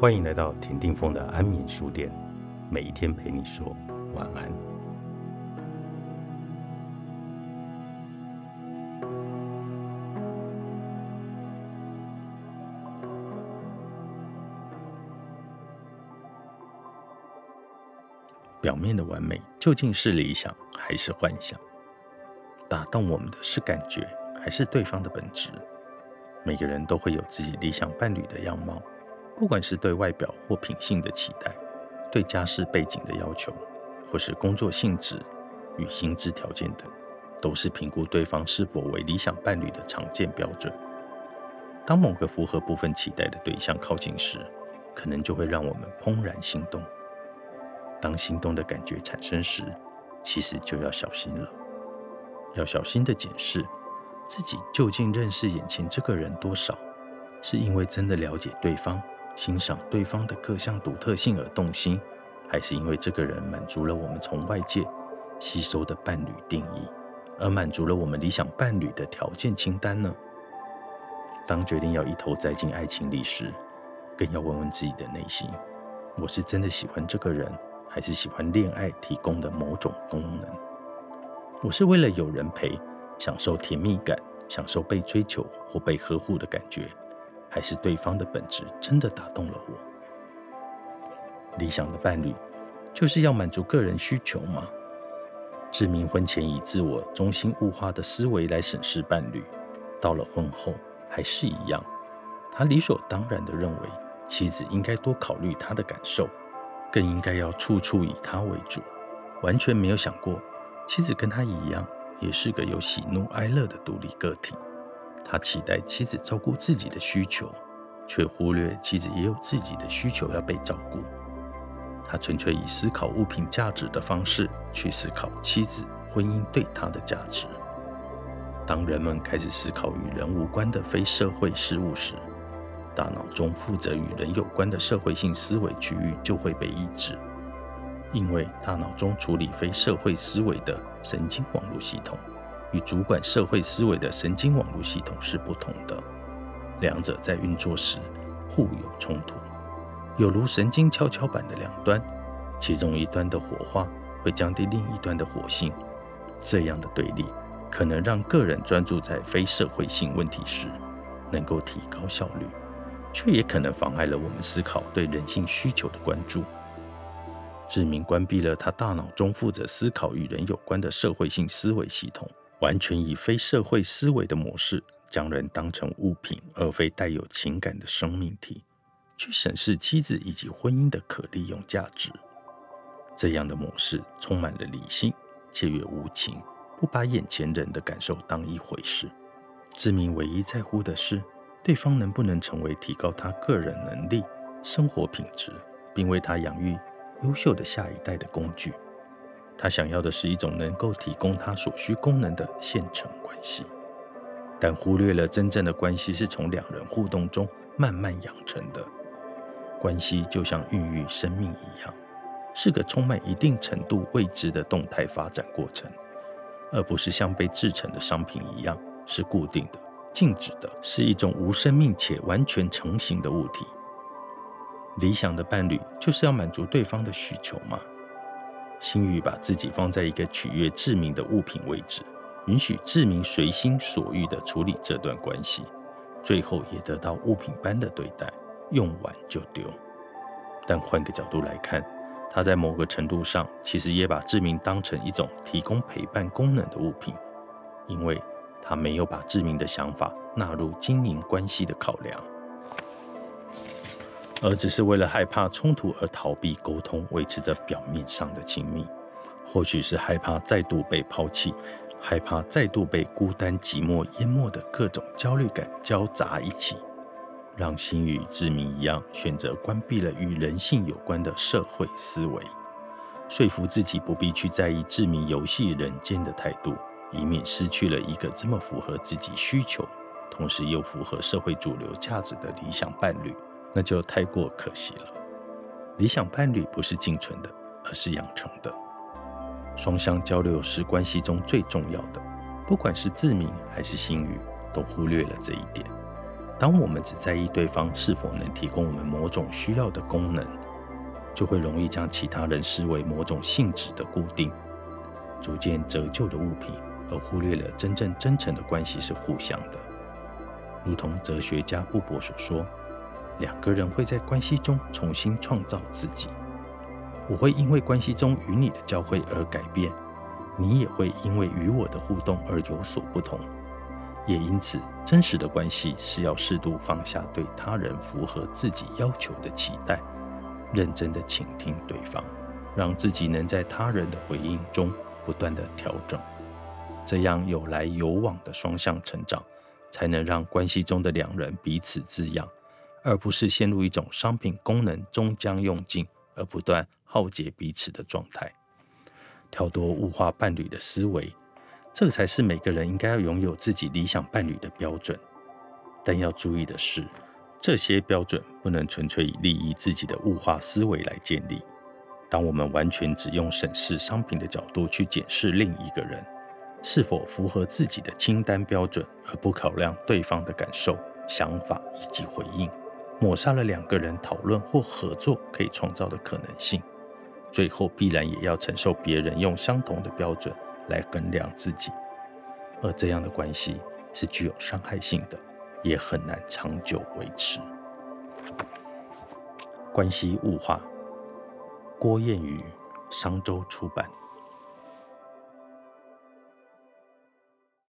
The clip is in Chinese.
欢迎来到田定峰的安眠书店，每一天陪你说晚安。表面的完美究竟是理想还是幻想？打动我们的是感觉还是对方的本质？每个人都会有自己理想伴侣的样貌，不管是对外表或品性的期待，对家世背景的要求，或是工作性质与薪资条件等，都是评估对方是否为理想伴侣的常见标准。当某个符合部分期待的对象靠近时，可能就会让我们怦然心动。当心动的感觉产生时，其实就要小心了，要小心的检视自己究竟认识眼前这个人多少，是因为真的了解对方、欣赏对方的各项独特性而动心，还是因为这个人满足了我们从外界吸收的伴侣定义，而满足了我们理想伴侣的条件清单呢？当决定要一头栽进爱情里时，更要问问自己的内心：我是真的喜欢这个人？还是喜欢恋爱提供的某种功能。我是为了有人陪，享受甜蜜感，享受被追求或被呵护的感觉，还是对方的本质真的打动了我？理想的伴侣就是要满足个人需求吗？志明婚前以自我中心物化的思维来审视伴侣，到了婚后还是一样，他理所当然的认为妻子应该多考虑他的感受。更应该要处处以他为主，完全没有想过妻子跟他一样，也是个有喜怒哀乐的独立个体。他期待妻子照顾自己的需求，却忽略妻子也有自己的需求要被照顾。他纯粹以思考物品价值的方式去思考妻子婚姻对他的价值。当人们开始思考与人无关的非社会事物时，大脑中负责与人有关的社会性思维区域就会被抑制，因为大脑中处理非社会思维的神经网络系统与主管社会思维的神经网络系统是不同的，两者在运作时互有冲突，有如神经跷跷板的两端，其中一端的火花会降低另一端的火性，这样的对立可能让个人专注在非社会性问题时能够提高效率。却也可能妨碍了我们思考对人性需求的关注。志明关闭了他大脑中负责思考与人有关的社会性思维系统，完全以非社会思维的模式，将人当成物品，而非带有情感的生命体，去审视妻子以及婚姻的可利用价值。这样的模式充满了理性，且越无情，不把眼前人的感受当一回事。志明唯一在乎的是。对方能不能成为提高他个人能力、生活品质，并为他养育优秀的下一代的工具？他想要的是一种能够提供他所需功能的现成关系，但忽略了真正的关系是从两人互动中慢慢养成的。关系就像孕育生命一样，是个充满一定程度未知的动态发展过程，而不是像被制成的商品一样是固定的。静止的是一种无生命且完全成型的物体。理想的伴侣就是要满足对方的需求吗？心宇把自己放在一个取悦志明的物品位置，允许志明随心所欲地处理这段关系，最后也得到物品般的对待，用完就丢。但换个角度来看，他在某个程度上其实也把志明当成一种提供陪伴功能的物品，因为。他没有把志明的想法纳入经营关系的考量，而只是为了害怕冲突而逃避沟通，维持着表面上的亲密。或许是害怕再度被抛弃，害怕再度被孤单寂寞淹没的各种焦虑感交杂一起，让心与志明一样，选择关闭了与人性有关的社会思维，说服自己不必去在意志明游戏人间的态度。以免失去了一个这么符合自己需求，同时又符合社会主流价值的理想伴侣，那就太过可惜了。理想伴侣不是仅存的，而是养成的。双向交流是关系中最重要的，不管是自明还是心语，都忽略了这一点。当我们只在意对方是否能提供我们某种需要的功能，就会容易将其他人视为某种性质的固定、逐渐折旧的物品，而忽略了真正真诚的关系是互相的。如同哲学家布伯所说：“两个人会在关系中重新创造自己。我会因为关系中与你的交汇而改变，你也会因为与我的互动而有所不同。”也因此，真实的关系是要适度放下对他人符合自己要求的期待，认真的倾听对方，让自己能在他人的回应中不断的调整，这样有来有往的双向成长，才能让关系中的两人彼此滋养，而不是陷入一种商品功能终将用尽而不断耗竭彼此的状态，跳脱物化伴侣的思维。这才是每个人应该要拥有自己理想伴侣的标准，但要注意的是，这些标准不能纯粹以利益自己的物化思维来建立。当我们完全只用审视商品的角度去检视另一个人是否符合自己的清单标准，而不考量对方的感受、想法以及回应，抹杀了两个人讨论或合作可以创造的可能性。最后必然也要承受别人用相同的标准。来衡量自己，而这样的关系是具有伤害性的，也很难长久维持。关系物化，郭燕宇，商周出版。